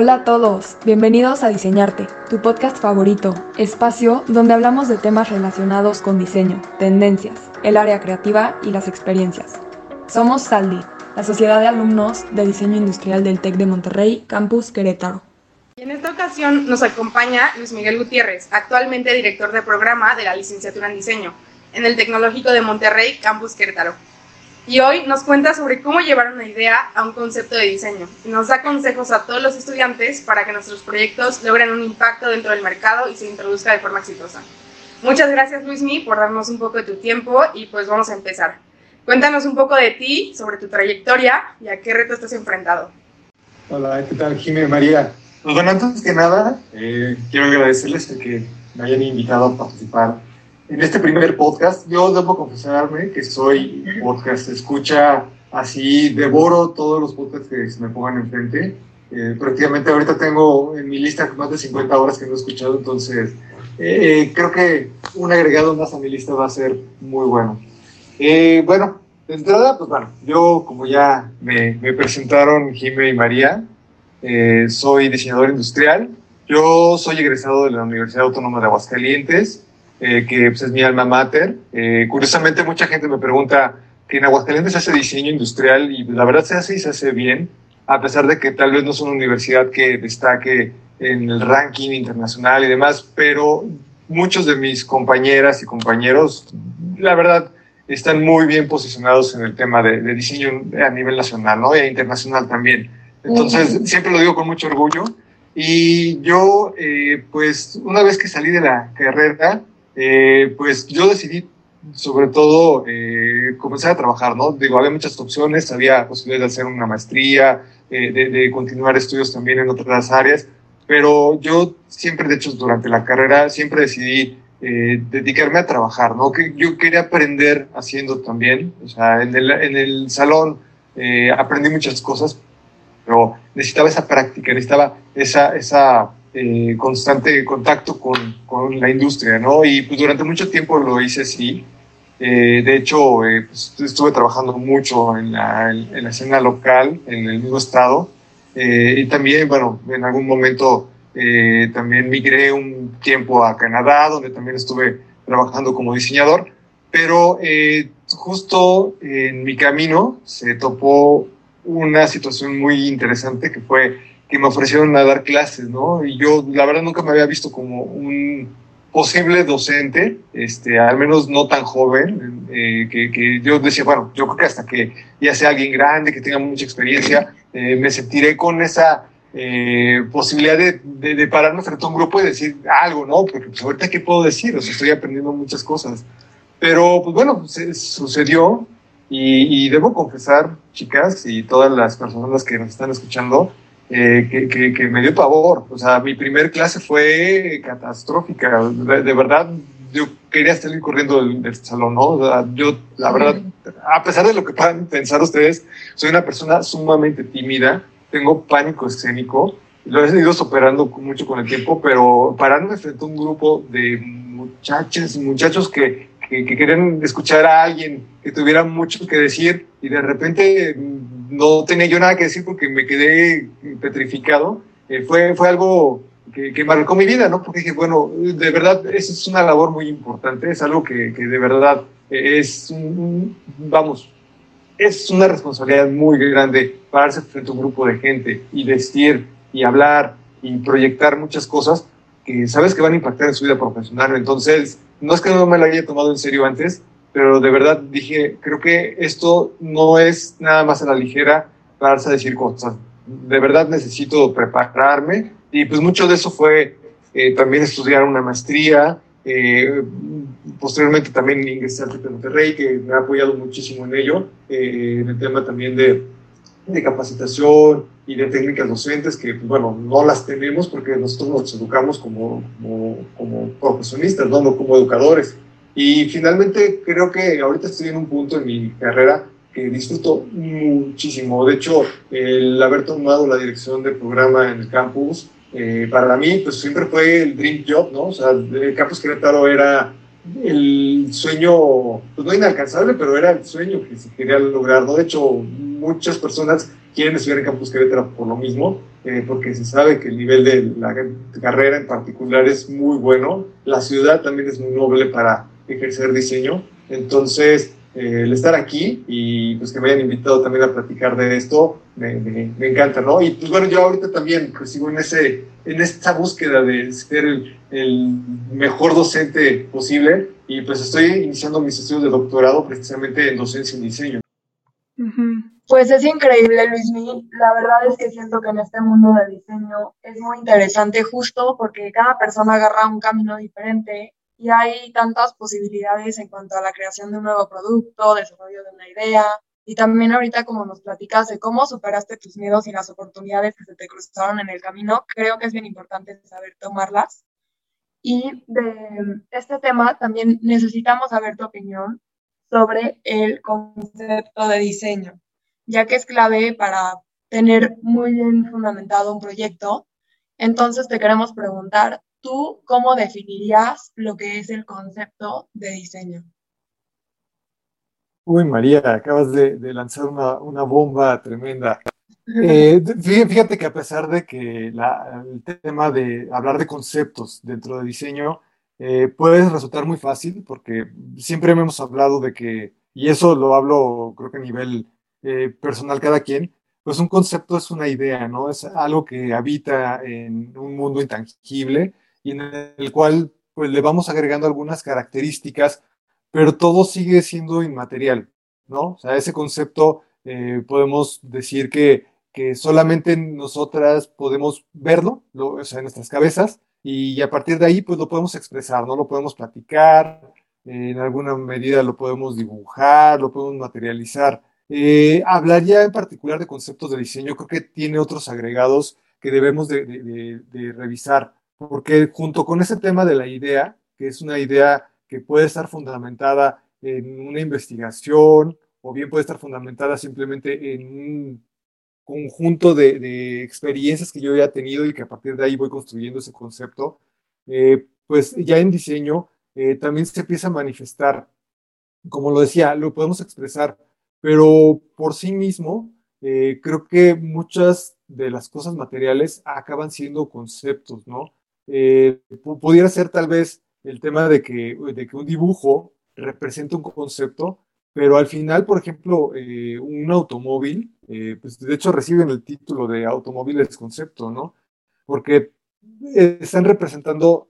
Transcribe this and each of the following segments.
Hola a todos, bienvenidos a Diseñarte, tu podcast favorito, espacio donde hablamos de temas relacionados con diseño, tendencias, el área creativa y las experiencias. Somos Saldi, la Sociedad de Alumnos de Diseño Industrial del TEC de Monterrey, Campus Querétaro. Y en esta ocasión nos acompaña Luis Miguel Gutiérrez, actualmente director de programa de la licenciatura en diseño en el Tecnológico de Monterrey, Campus Querétaro y hoy nos cuenta sobre cómo llevar una idea a un concepto de diseño nos da consejos a todos los estudiantes para que nuestros proyectos logren un impacto dentro del mercado y se introduzca de forma exitosa. Muchas gracias Luismi por darnos un poco de tu tiempo y pues vamos a empezar. Cuéntanos un poco de ti, sobre tu trayectoria y a qué reto estás enfrentado. Hola, ¿qué tal Jimé María? Pues bueno, antes que nada, eh, quiero agradecerles que me hayan invitado a participar en este primer podcast, yo debo confesarme que soy podcast escucha así, devoro todos los podcasts que se me pongan enfrente. Eh, prácticamente ahorita tengo en mi lista más de 50 horas que no he escuchado, entonces eh, creo que un agregado más a mi lista va a ser muy bueno. Eh, bueno, de entrada, pues bueno, yo como ya me, me presentaron Jimé y María, soy diseñador industrial. Yo soy egresado de la Universidad Autónoma de Aguascalientes eh, que pues, es mi alma mater. Eh, curiosamente, mucha gente me pregunta que en Aguascalientes se hace diseño industrial y la verdad se hace y se hace bien, a pesar de que tal vez no es una universidad que destaque en el ranking internacional y demás, pero muchos de mis compañeras y compañeros, la verdad, están muy bien posicionados en el tema de, diseño a nivel nacional ¿no? e internacional también. Entonces, siempre lo digo con mucho orgullo. Y yo, eh, pues, una vez que salí de la carrera, eh, pues yo decidí sobre todo eh, comenzar a trabajar, ¿no? Digo, había muchas opciones, había posibilidades de hacer una maestría, eh, de, continuar estudios también en otras áreas, pero yo siempre, de hecho, durante la carrera, siempre decidí dedicarme a trabajar, ¿no? Que yo quería aprender haciendo también, o sea, en el, en el salón aprendí muchas cosas, pero necesitaba esa práctica, necesitaba esa, esa eh, constante contacto con, con, la industria, ¿no? Y pues durante mucho tiempo lo hice así. Eh, de hecho, eh, pues, estuve trabajando mucho en la, en la, escena local, en el mismo estado. y también, bueno, en algún momento también migré un tiempo a Canadá, donde también estuve trabajando como diseñador. Pero justo en mi camino se topó una situación muy interesante que fue que me ofrecieron a dar clases, ¿no? Y yo, la verdad, nunca me había visto como un posible docente, este, al menos no tan joven, eh, que, que, yo decía, bueno, yo creo que hasta que ya sea alguien grande, que tenga mucha experiencia, eh, me sentiré con esa eh, posibilidad de, de, pararme frente a un grupo y decir algo, ¿no? Porque pues ahorita, ¿qué puedo decir? O sea, estoy aprendiendo muchas cosas. Pero, pues bueno, se, sucedió y, y debo confesar, chicas, y todas las personas que nos están escuchando, eh, que, que, me dio pavor. O sea, mi primer clase fue catastrófica. De, verdad, yo quería salir corriendo del, salón, ¿no? yo, la verdad, a pesar de lo que puedan pensar ustedes, soy una persona sumamente tímida, tengo pánico escénico, lo he ido superando mucho con el tiempo, pero pararme frente a un grupo de muchachas y muchachos que, que, que querían escuchar a alguien que tuviera mucho que decir y de repente no tenía yo nada que decir porque me quedé petrificado. Eh, fue, fue algo que, que, marcó mi vida, ¿no? Porque dije, bueno, de verdad, es una labor muy importante, es algo que, de verdad es, un, vamos, es una responsabilidad muy grande pararse frente a un grupo de gente y vestir y hablar y proyectar muchas cosas que sabes que van a impactar en su vida profesional. Entonces, no es que no me lo haya tomado en serio antes, pero de verdad dije, creo que esto no es nada más a la ligera pararse a decir cosas. De verdad necesito prepararme y pues mucho de eso fue eh, también estudiar una maestría, eh, posteriormente también ingresé al de Monterrey, que me ha apoyado muchísimo en ello, eh, en el tema también de, de, capacitación y de técnicas docentes, que pues, bueno, no las tenemos porque nosotros nos educamos como, como, como profesionistas, no como educadores. Y finalmente creo que ahorita estoy en un punto en mi carrera que disfruto muchísimo. De hecho, el haber tomado la dirección del programa en el campus, eh, para mí, pues siempre fue el dream job, ¿no? O sea, el campus Querétaro era el sueño, pues no inalcanzable, pero era el sueño que se quería lograr, ¿no? De hecho, muchas personas quieren estudiar en Campus Querétaro por lo mismo, eh, porque se sabe que el nivel de la carrera en particular es muy bueno. La ciudad también es muy noble para ejercer diseño. Entonces, eh, el estar aquí y pues que me hayan invitado también a platicar de esto, me, encanta, ¿no? Y pues bueno, yo ahorita también pues sigo en, ese, en esta búsqueda de ser el, mejor docente posible y pues estoy iniciando mis estudios de doctorado precisamente en docencia y diseño. Pues es increíble, Luismi. La verdad es que siento que en este mundo de diseño es muy interesante justo porque cada persona agarra un camino diferente y hay tantas posibilidades en cuanto a la creación de un nuevo producto, desarrollo de una idea y también ahorita como nos platicas de cómo superaste tus miedos y las oportunidades que se te cruzaron en el camino, creo que es bien importante saber tomarlas. Y de este tema también necesitamos saber tu opinión sobre el concepto de diseño ya que es clave para tener muy bien fundamentado un proyecto. Entonces te queremos preguntar, ¿tú cómo definirías lo que es el concepto de diseño? Uy, María, acabas de, lanzar una, bomba tremenda. Eh, fíjate que a pesar de que el tema de hablar de conceptos dentro de diseño eh, puede resultar muy fácil, porque siempre hemos hablado de que, y eso lo hablo creo que a nivel eh, personal cada quien, pues un concepto es una idea, ¿no? Es algo que habita en un mundo intangible y en el cual pues le vamos agregando algunas características, pero todo sigue siendo inmaterial, ¿no? O sea, ese concepto eh, podemos decir que, que solamente nosotras podemos verlo, o sea, en nuestras cabezas, y a partir de ahí pues lo podemos expresar, ¿no? Lo podemos platicar, en alguna medida lo podemos dibujar, lo podemos materializar. Eh, hablaría en particular de conceptos de diseño, creo que tiene otros agregados que debemos de, revisar, porque junto con ese tema de la idea, que es una idea que puede estar fundamentada en una investigación o bien puede estar fundamentada simplemente en un conjunto de, experiencias que yo ya he tenido y que a partir de ahí voy construyendo ese concepto, eh, pues ya en diseño eh, también se empieza a manifestar, como lo decía, lo podemos expresar pero por sí mismo, eh, creo que muchas de las cosas materiales acaban siendo conceptos, ¿no? Eh, pudiera ser tal vez el tema de que, de que un dibujo representa un concepto, pero al final, por ejemplo, eh, un automóvil, pues de hecho reciben el título de automóviles concepto, ¿no? Porque están representando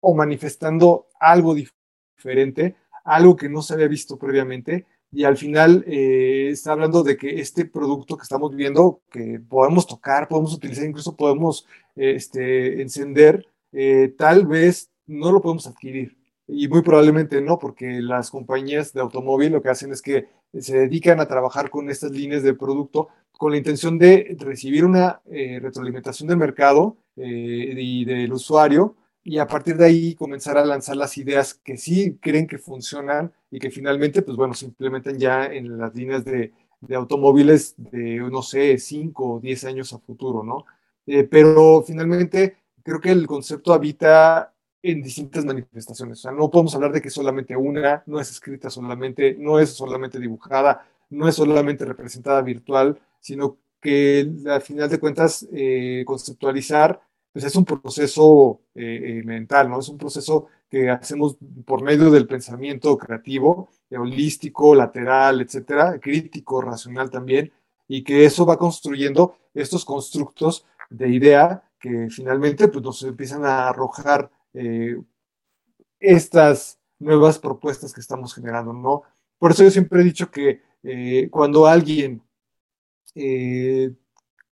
o manifestando algo diferente, algo que no se había visto previamente, y al final eh, está hablando de que este producto que estamos viendo, que podemos tocar, podemos utilizar, incluso podemos este, encender, eh, tal vez no lo podemos adquirir. Y muy probablemente no, porque las compañías de automóvil lo que hacen es que se dedican a trabajar con estas líneas de producto con la intención de recibir una eh, retroalimentación del mercado y del usuario y a partir de ahí comenzar a lanzar las ideas que sí creen que funcionan y que finalmente, pues bueno, se implementan ya en las líneas de, de automóviles de, no sé, 5 o 10 años a futuro, ¿no? Eh, pero finalmente creo que el concepto habita en distintas manifestaciones. O sea, no podemos hablar de que solamente una, no es escrita solamente, no es solamente dibujada, no es solamente representada virtual, sino que al final de cuentas eh, conceptualizar pues es un proceso eh, eh, mental, ¿no? Es un proceso que hacemos por medio del pensamiento creativo, holístico, lateral, etcétera, crítico, racional también, y que eso va construyendo estos constructos de idea que finalmente pues, nos empiezan a arrojar eh, estas nuevas propuestas que estamos generando, ¿no? Por eso yo siempre he dicho que cuando alguien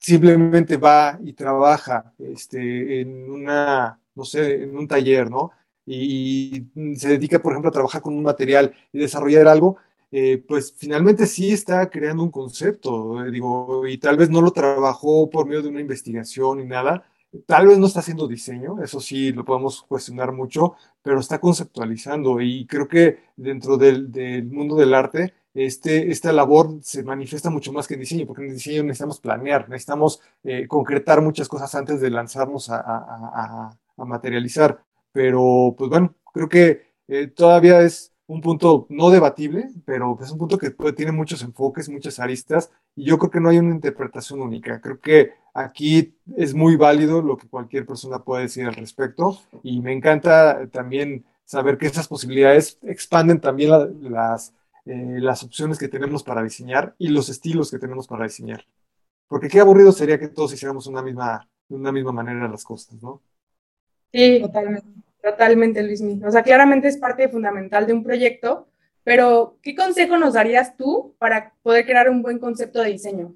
simplemente va y trabaja este, en una, no sé, en un taller, ¿no? Y, se dedica, por ejemplo, a trabajar con un material y desarrollar algo, eh, pues finalmente sí está creando un concepto, eh, digo, y tal vez no lo trabajó por medio de una investigación ni nada, tal vez no está haciendo diseño, eso sí lo podemos cuestionar mucho, pero está conceptualizando y creo que dentro del, del mundo del arte, este, esta labor se manifiesta mucho más que en diseño, porque en diseño necesitamos planear, necesitamos eh, concretar muchas cosas antes de lanzarnos a, materializar. Pero, pues bueno, creo que eh, todavía es un punto no debatible, pero es un punto que tiene muchos enfoques, muchas aristas, y yo creo que no hay una interpretación única. Creo que aquí es muy válido lo que cualquier persona puede decir al respecto, y me encanta también saber que esas posibilidades expanden también las, eh, las opciones que tenemos para diseñar y los estilos que tenemos para diseñar. Porque qué aburrido sería que todos hiciéramos una misma, una misma manera las cosas, ¿no? Sí, totalmente. Totalmente, Luismi. O sea, claramente es parte fundamental de un proyecto, pero ¿qué consejo nos darías tú para poder crear un buen concepto de diseño?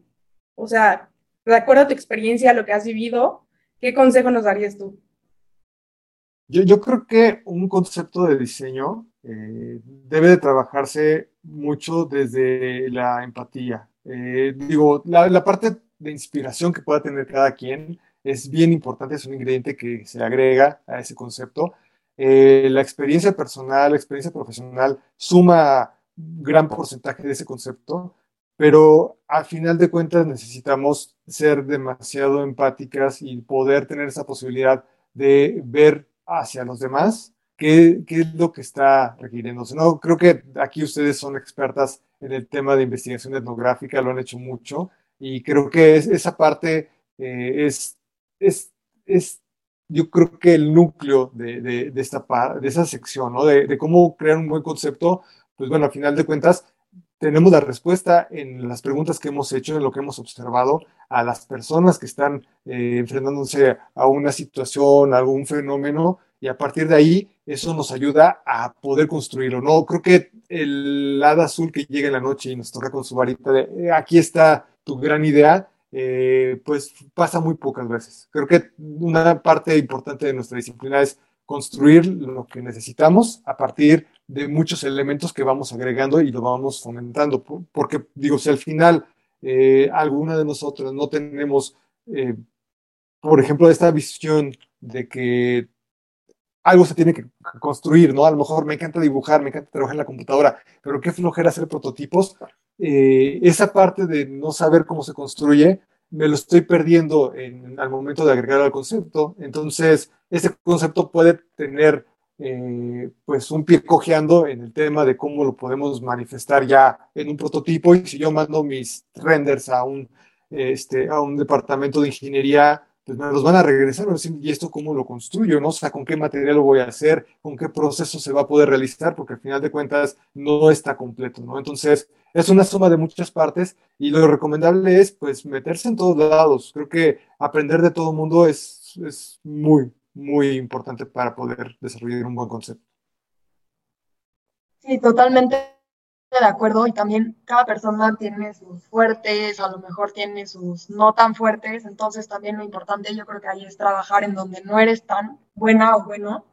O sea, de acuerdo a tu experiencia, lo que has vivido, ¿qué consejo nos darías tú? Yo, yo creo que un concepto de diseño eh, debe de trabajarse mucho desde la empatía. Eh, digo, la, parte de inspiración que pueda tener cada quien es bien importante, es un ingrediente que se agrega a ese concepto. Eh, la experiencia personal, la experiencia profesional suma gran porcentaje de ese concepto, pero al final de cuentas necesitamos ser demasiado empáticas y poder tener esa posibilidad de ver hacia los demás qué, qué es lo que está requiriéndose. No, creo que aquí ustedes son expertas en el tema de investigación etnográfica, lo han hecho mucho, y creo que esa parte eh, es es, es yo creo que el núcleo de, de, esta de esa sección, ¿no? De, de, cómo crear un buen concepto, pues bueno, a final de cuentas, tenemos la respuesta en las preguntas que hemos hecho, en lo que hemos observado a las personas que están eh, enfrentándose a una situación, a algún fenómeno, y a partir de ahí eso nos ayuda a poder construirlo, ¿no? Creo que el hada azul que llega en la noche y nos toca con su varita de, eh, aquí está tu gran idea, eh, pues pasa muy pocas veces. Creo que una parte importante de nuestra disciplina es construir lo que necesitamos a partir de muchos elementos que vamos agregando y lo vamos fomentando. Porque, digo, si al final eh, alguna de nosotros no tenemos, eh, por ejemplo, esta visión de que algo se tiene que construir, ¿no? A lo mejor me encanta dibujar, me encanta trabajar en la computadora, pero qué flojera hacer prototipos. Eh, esa parte de no saber cómo se construye, me lo estoy perdiendo en, al momento de agregar al concepto. Entonces, ese concepto puede tener eh, pues un pie cojeando en el tema de cómo lo podemos manifestar ya en un prototipo. Y si yo mando mis renders a un, este, a un departamento de ingeniería pues me los van a regresar, ¿y esto cómo lo construyo? ¿no? O sea, ¿con qué material lo voy a hacer? ¿Con qué proceso se va a poder realizar? Porque al final de cuentas no está completo, ¿no? Entonces, es una suma de muchas partes y lo recomendable es, pues, meterse en todos lados. Creo que aprender de todo mundo es, es muy, muy importante para poder desarrollar un buen concepto. Sí, totalmente de acuerdo y también cada persona tiene sus fuertes, a lo mejor tiene sus no tan fuertes, entonces también lo importante yo creo que ahí es trabajar en donde no eres tan buena o bueno.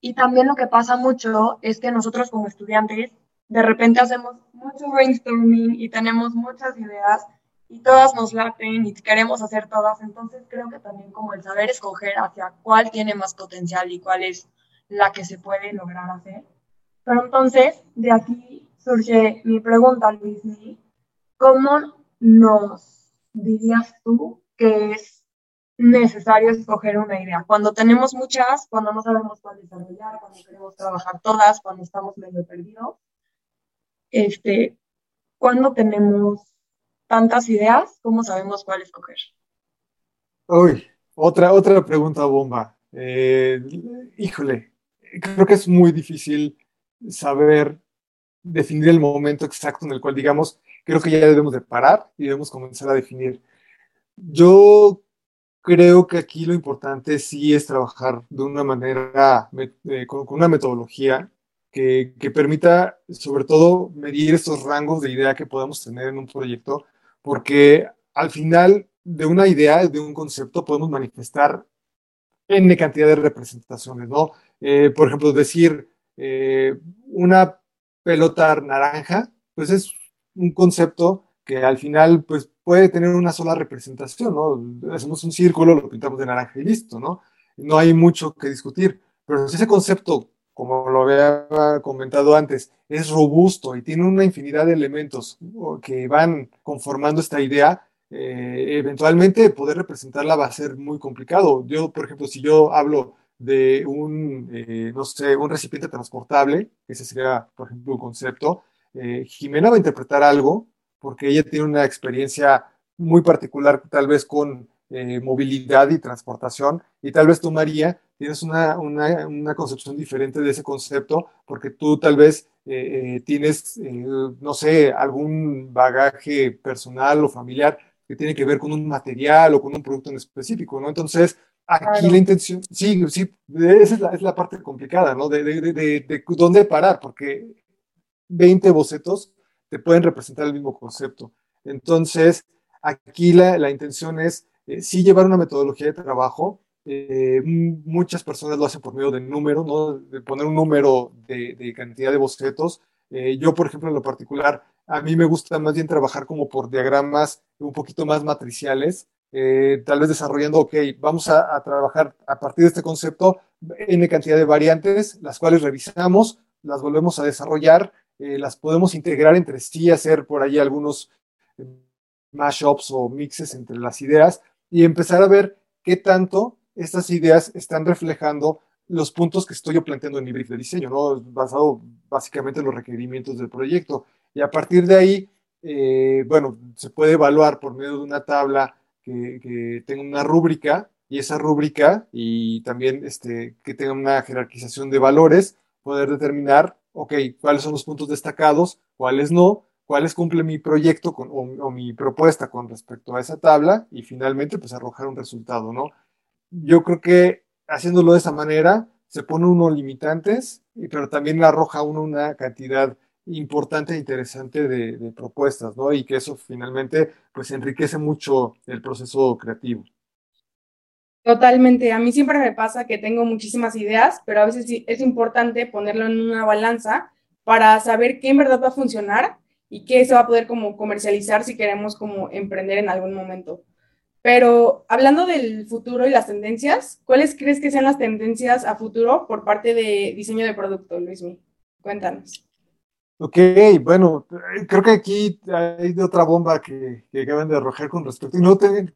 Y también lo que pasa mucho es que nosotros como estudiantes de repente hacemos mucho brainstorming y tenemos muchas ideas y todas nos laten y queremos hacer todas, entonces creo que también como el saber escoger hacia cuál tiene más potencial y cuál es la que se puede lograr hacer. Pero entonces, de aquí surge mi pregunta, Luis. ¿Cómo nos dirías tú que es necesario escoger una idea? Cuando tenemos muchas, cuando no sabemos cuál desarrollar, cuando queremos trabajar todas, cuando estamos medio perdidos. Este, cuando tenemos tantas ideas, ¿cómo sabemos cuál escoger? Uy, otra, otra pregunta bomba. Eh, híjole, creo que es muy difícil saber definir el momento exacto en el cual digamos, creo que ya debemos de parar y debemos comenzar a definir. Yo creo que aquí lo importante sí es trabajar de una manera, eh, con, una metodología que, que, permita sobre todo medir estos rangos de idea que podamos tener en un proyecto, porque al final de una idea, de un concepto, podemos manifestar N cantidad de representaciones, ¿no? Eh, por ejemplo, decir eh, una pelota naranja, pues es un concepto que al final pues puede tener una sola representación, ¿no? Hacemos un círculo, lo pintamos de naranja y listo, ¿no? No hay mucho que discutir, pero si ese concepto, como lo había comentado antes, es robusto y tiene una infinidad de elementos que van conformando esta idea, eh, eventualmente poder representarla va a ser muy complicado. Yo, por ejemplo, si yo hablo de un, eh, no sé, un recipiente transportable, ese sería, por ejemplo, un concepto, eh, Jimena va a interpretar algo porque ella tiene una experiencia muy particular, tal vez con eh, movilidad y transportación, y tal vez tú, María, tienes una, una, una, concepción diferente de ese concepto, porque tú tal vez tienes, no sé, algún bagaje personal o familiar que tiene que ver con un material o con un producto en específico, ¿no? Entonces, Aquí la intención, sí, sí, esa es la, es la parte complicada, ¿no? De, de, de, de, dónde parar, porque 20 bocetos te pueden representar el mismo concepto. Entonces, aquí la, la intención es eh, sí llevar una metodología de trabajo. Eh, muchas personas lo hacen por medio de número, ¿no? De poner un número de, cantidad de bocetos. Eh, yo, por ejemplo, en lo particular, a mí me gusta más bien trabajar como por diagramas un poquito más matriciales, eh, tal vez desarrollando, ok, vamos a, trabajar a partir de este concepto en cantidad de variantes, las cuales revisamos, las volvemos a desarrollar, eh, las podemos integrar entre sí, hacer por ahí algunos eh, mashups o mixes entre las ideas y empezar a ver qué tanto estas ideas están reflejando los puntos que estoy yo planteando en mi brief de diseño, ¿no? basado básicamente en los requerimientos del proyecto. Y a partir de ahí, bueno, se puede evaluar por medio de una tabla que, tenga una rúbrica y esa rúbrica y también este, que tenga una jerarquización de valores, poder determinar, ok, cuáles son los puntos destacados, cuáles no, cuáles cumple mi proyecto con, o, mi propuesta con respecto a esa tabla y finalmente pues arrojar un resultado, ¿no? Yo creo que haciéndolo de esa manera se pone uno limitantes, pero también arroja uno una cantidad importante e interesante de, propuestas, ¿no? Y que eso finalmente pues enriquece mucho el proceso creativo. Totalmente, a mí siempre me pasa que tengo muchísimas ideas, pero a veces es importante ponerlo en una balanza para saber qué en verdad va a funcionar y qué se va a poder como comercializar si queremos como emprender en algún momento. Pero hablando del futuro y las tendencias, ¿cuáles crees que sean las tendencias a futuro por parte de diseño de producto, Luismi? Cuéntanos. Ok, bueno, creo que aquí hay otra bomba que, que acaban de arrojar con respecto, y no tiene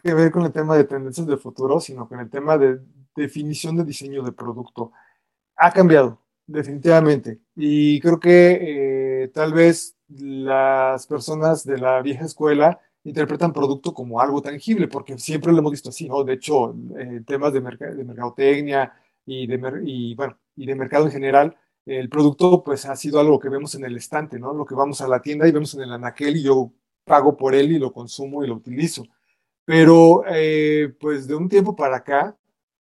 que ver con el tema de tendencias de futuro, sino con el tema de definición de diseño de producto. Ha cambiado, definitivamente, y creo que eh, tal vez las personas de la vieja escuela interpretan producto como algo tangible, porque siempre lo hemos visto así, ¿no? De hecho, en temas de, de mercadotecnia y de, y, bueno, y de mercado en general, el producto pues ha sido algo que vemos en el estante, ¿no? Lo que vamos a la tienda y vemos en el anaquel y yo pago por él y lo consumo y lo utilizo. Pero eh, pues de un tiempo para acá,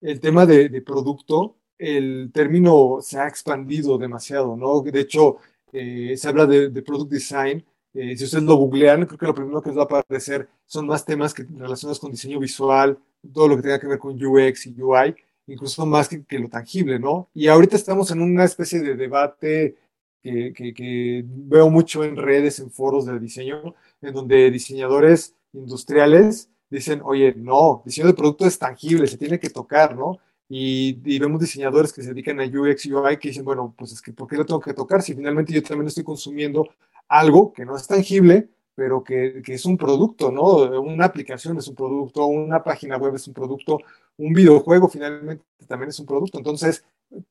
el tema de, producto, el término se ha expandido demasiado, ¿no? De hecho, eh, se habla de, product design. Eh, si ustedes lo googlean, creo que lo primero que les va a aparecer son más temas que relacionados con diseño visual, todo lo que tenga que ver con UX y UI incluso más que, lo tangible, ¿no? Y ahorita estamos en una especie de debate que, que, veo mucho en redes, en foros de diseño, en donde diseñadores industriales dicen, oye, no, diseño de producto es tangible, se tiene que tocar, ¿no? Y, y, vemos diseñadores que se dedican a UX UI que dicen, bueno, pues es que ¿por qué lo tengo que tocar? Si finalmente yo también estoy consumiendo algo que no es tangible, pero que, que, es un producto, ¿no? Una aplicación es un producto, una página web es un producto, un videojuego finalmente también es un producto. Entonces,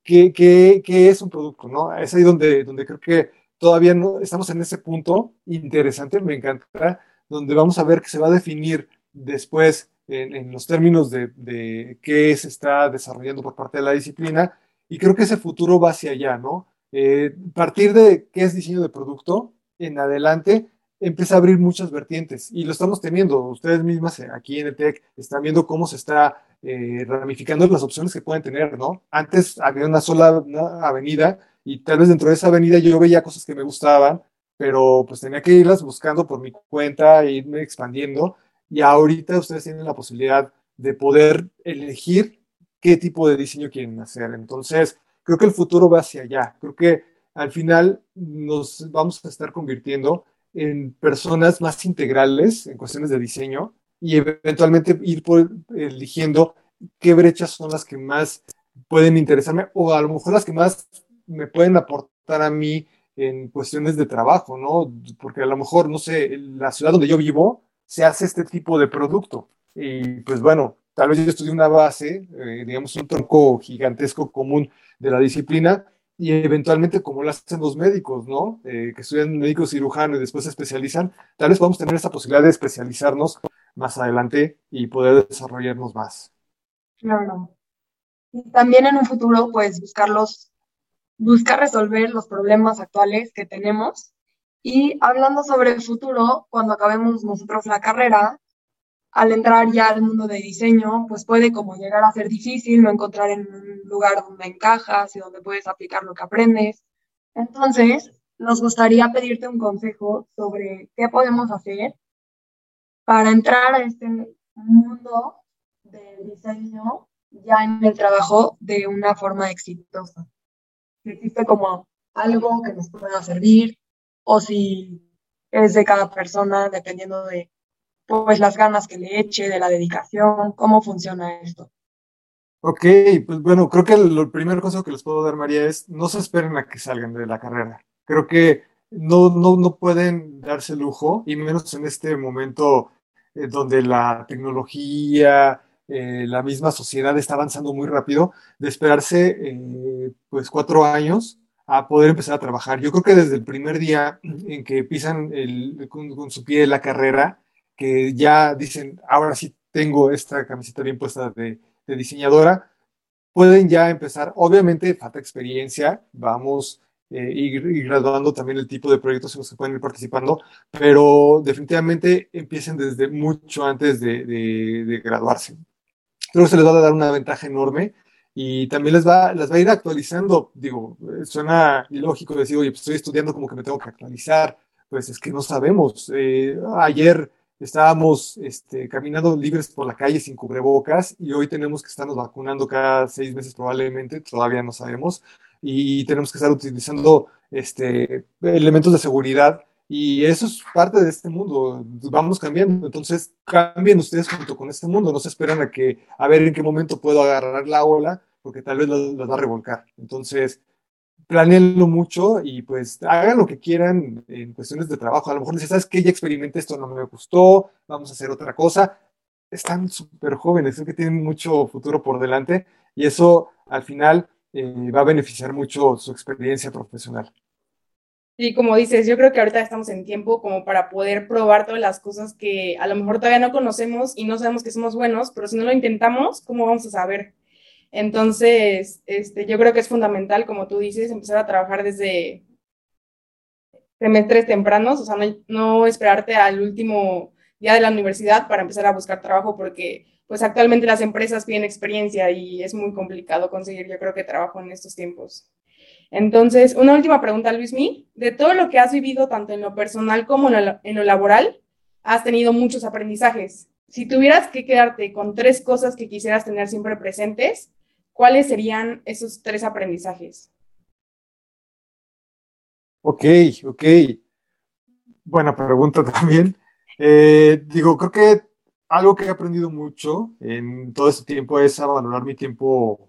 ¿qué, qué, qué es un producto, no? Es ahí donde, donde creo que todavía no estamos en ese punto interesante, me encanta, donde vamos a ver que se va a definir después en, en los términos de, de, qué se está desarrollando por parte de la disciplina, y creo que ese futuro va hacia allá, ¿no? Eh, partir de qué es diseño de producto en adelante, empieza a abrir muchas vertientes y lo estamos teniendo. Ustedes mismas eh, aquí en el TEC están viendo cómo se está eh, ramificando las opciones que pueden tener, ¿no? Antes había una sola avenida y tal vez dentro de esa avenida yo veía cosas que me gustaban, pero pues tenía que irlas buscando por mi cuenta e irme expandiendo. Y ahorita ustedes tienen la posibilidad de poder elegir qué tipo de diseño quieren hacer. Entonces, creo que el futuro va hacia allá. Creo que al final nos vamos a estar convirtiendo en personas más integrales en cuestiones de diseño y eventualmente ir por, eligiendo qué brechas son las que más pueden interesarme o a lo mejor las que más me pueden aportar a mí en cuestiones de trabajo, ¿no? Porque a lo mejor, no sé, la ciudad donde yo vivo se hace este tipo de producto y pues bueno, tal vez yo estudié una base, eh, digamos, un tronco gigantesco común de la disciplina, y eventualmente como lo hacen los médicos, ¿no? Eh, que estudian médico cirujano y después se especializan, tal vez podamos tener esa posibilidad de especializarnos más adelante y poder desarrollarnos más. Claro. Y también en un futuro, pues buscarlos, buscar resolver los problemas actuales que tenemos. Y hablando sobre el futuro, cuando acabemos nosotros la carrera, al entrar ya al mundo de diseño, pues puede como llegar a ser difícil no encontrar en un lugar donde encajas y donde puedes aplicar lo que aprendes. Entonces, nos gustaría pedirte un consejo sobre qué podemos hacer para entrar a este mundo del diseño ya en el trabajo de una forma exitosa. Si existe como algo que nos pueda servir o si es de cada persona dependiendo de pues las ganas que le eche, de la dedicación, cómo funciona esto. Ok, pues bueno, creo que el, primer consejo que les puedo dar, María, es no se esperen a que salgan de la carrera. Creo que no, no, no pueden darse lujo, y menos en este momento eh, donde la tecnología, eh, la misma sociedad está avanzando muy rápido, de esperarse eh, pues cuatro años a poder empezar a trabajar. Yo creo que desde el primer día en que pisan el, con, con, su pie la carrera, que ya dicen, ahora sí tengo esta camiseta bien puesta de, diseñadora, pueden ya empezar, obviamente falta experiencia, vamos eh, ir, graduando también el tipo de proyectos en los que pueden ir participando, pero definitivamente empiecen desde mucho antes de, de, graduarse. Creo que se les va a dar una ventaja enorme y también les va, les va a ir actualizando. Digo, suena ilógico decir, oye, pues estoy estudiando como que me tengo que actualizar. Pues es que no sabemos. Eh, ayer estábamos este, caminando libres por la calle sin cubrebocas y hoy tenemos que estarnos vacunando cada seis meses probablemente, todavía no sabemos, y tenemos que estar utilizando este, elementos de seguridad y eso es parte de este mundo, vamos cambiando, entonces cambien ustedes junto con este mundo, no se esperan a que, a ver en qué momento puedo agarrar la ola, porque tal vez las va a revolcar. Entonces, planeenlo mucho y pues hagan lo que quieran en cuestiones de trabajo. A lo mejor dices, ¿sabes qué? Ya experimenté esto, no me gustó, vamos a hacer otra cosa. Están súper jóvenes, creo que tienen mucho futuro por delante y eso al final eh, va a beneficiar mucho su experiencia profesional. Y como dices, yo creo que ahorita estamos en tiempo como para poder probar todas las cosas que a lo mejor todavía no conocemos y no sabemos que somos buenos, pero si no lo intentamos, ¿cómo vamos a saber? Entonces, este, yo creo que es fundamental, como tú dices, empezar a trabajar desde semestres tempranos, o sea, no, esperarte al último día de la universidad para empezar a buscar trabajo, porque pues actualmente las empresas piden experiencia y es muy complicado conseguir, yo creo que trabajo en estos tiempos. Entonces, una última pregunta, Luismi. De todo lo que has vivido, tanto en lo personal como en lo, en lo laboral, has tenido muchos aprendizajes. Si tuvieras que quedarte con tres cosas que quisieras tener siempre presentes, ¿cuáles serían esos tres aprendizajes? Ok, ok. Buena pregunta también. Eh, digo, creo que algo que he aprendido mucho en todo este tiempo es a valorar mi tiempo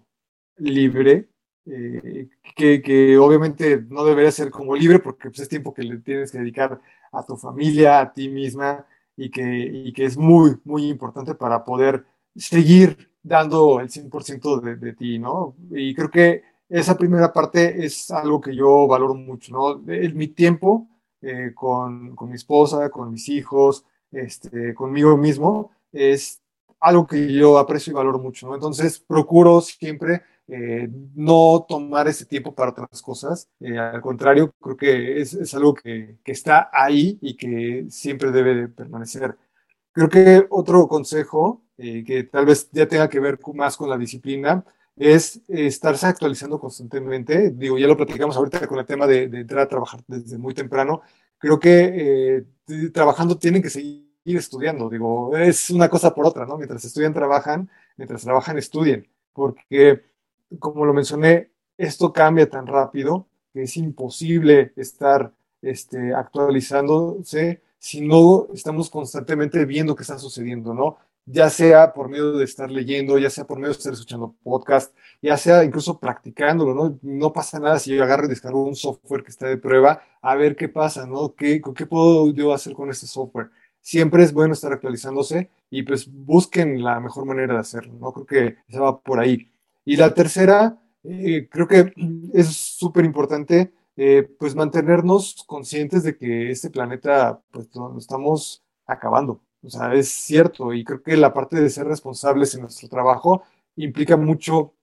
libre, eh, que, obviamente no debería ser como libre porque pues, es tiempo que le tienes que dedicar a tu familia, a ti misma y que, y que es muy, muy importante para poder seguir dando el 100% de, de ti, ¿no? Y creo que esa primera parte es algo que yo valoro mucho, ¿no? El, mi tiempo eh, con, con, mi esposa, con mis hijos, este, conmigo mismo, es algo que yo aprecio y valoro mucho, ¿no? Entonces procuro siempre eh, no tomar ese tiempo para otras cosas. Eh, al contrario, creo que es, es algo que, que, está ahí y que siempre debe de permanecer. Creo que otro consejo eh, que tal vez ya tenga que ver más con la disciplina, es estarse actualizando constantemente. Digo, ya lo platicamos ahorita con el tema de, entrar a trabajar desde muy temprano. Creo que eh, trabajando tienen que seguir estudiando. Digo, es una cosa por otra, ¿no? Mientras estudian, trabajan, mientras trabajan, estudien. Porque, como lo mencioné, esto cambia tan rápido que es imposible estar este, actualizándose si no estamos constantemente viendo qué está sucediendo, ¿no? Ya sea por medio de estar leyendo, ya sea por medio de estar escuchando podcast, ya sea incluso practicándolo, ¿no? No pasa nada si yo agarro y descargo un software que está de prueba, a ver qué pasa, ¿no? ¿Qué, qué puedo yo hacer con este software? siempre es bueno estar actualizándose y pues busquen la mejor manera de hacerlo, ¿no? Creo que se va por ahí. Y la tercera, eh, creo que es súper importante, eh, pues mantenernos conscientes de que este planeta, pues estamos acabando. O sea, es cierto, y creo que la parte de ser responsables en nuestro trabajo implica mucho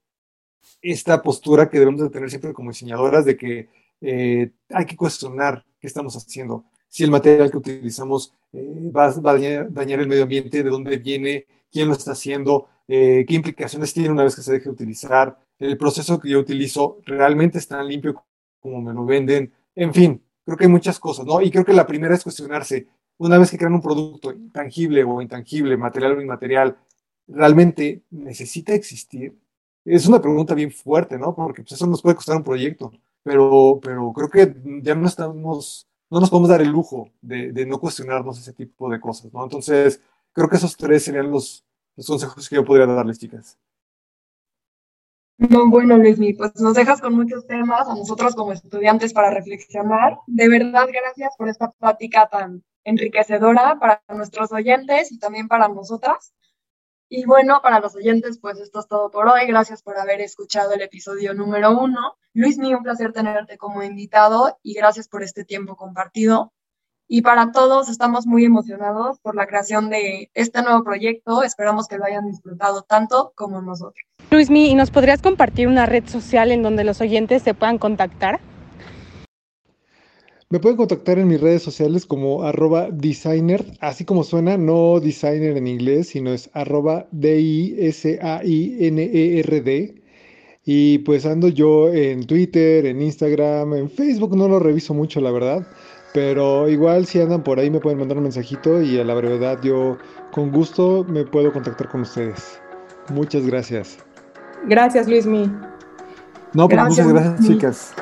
esta postura que debemos de tener siempre como diseñadoras de que eh, hay que cuestionar qué estamos haciendo. Si el material que utilizamos eh, va, a dañar, el medio ambiente, de dónde viene, quién lo está haciendo, eh, qué implicaciones tiene una vez que se deje de utilizar, el proceso que yo utilizo realmente es tan limpio como me lo venden, en fin, creo que hay muchas cosas, ¿no? Y creo que la primera es cuestionarse, una vez que crean un producto tangible o intangible, material o inmaterial, ¿realmente necesita existir? Es una pregunta bien fuerte, ¿no? Porque pues, eso nos puede costar un proyecto, pero, pero creo que ya no estamos, no nos podemos dar el lujo de, no cuestionarnos ese tipo de cosas, ¿no? Entonces, creo que esos tres serían los, consejos que yo podría darles, chicas. No, bueno, Luismi, pues nos dejas con muchos temas a nosotros como estudiantes para reflexionar. De verdad, gracias por esta plática tan enriquecedora para nuestros oyentes y también para nosotras. Y bueno, para los oyentes, pues esto es todo por hoy. Gracias por haber escuchado el episodio número uno. Luis, mío, un placer tenerte como invitado y gracias por este tiempo compartido. Y para todos, estamos muy emocionados por la creación de este nuevo proyecto. Esperamos que lo hayan disfrutado tanto como nosotros. Luismi, ¿y nos podrías compartir una red social en donde los oyentes se puedan contactar? Me pueden contactar en mis redes sociales como arroba designer, así como suena, no designer en inglés, sino es arroba D-I-S-A-I-N-E-R-D. Y pues ando yo en Twitter, en Instagram, en Facebook, no lo reviso mucho, la verdad. Pero igual si andan por ahí me pueden mandar un mensajito y a la brevedad yo con gusto me puedo contactar con ustedes. Muchas gracias. Gracias, Luismi. No, pues muchas gracias, chicas.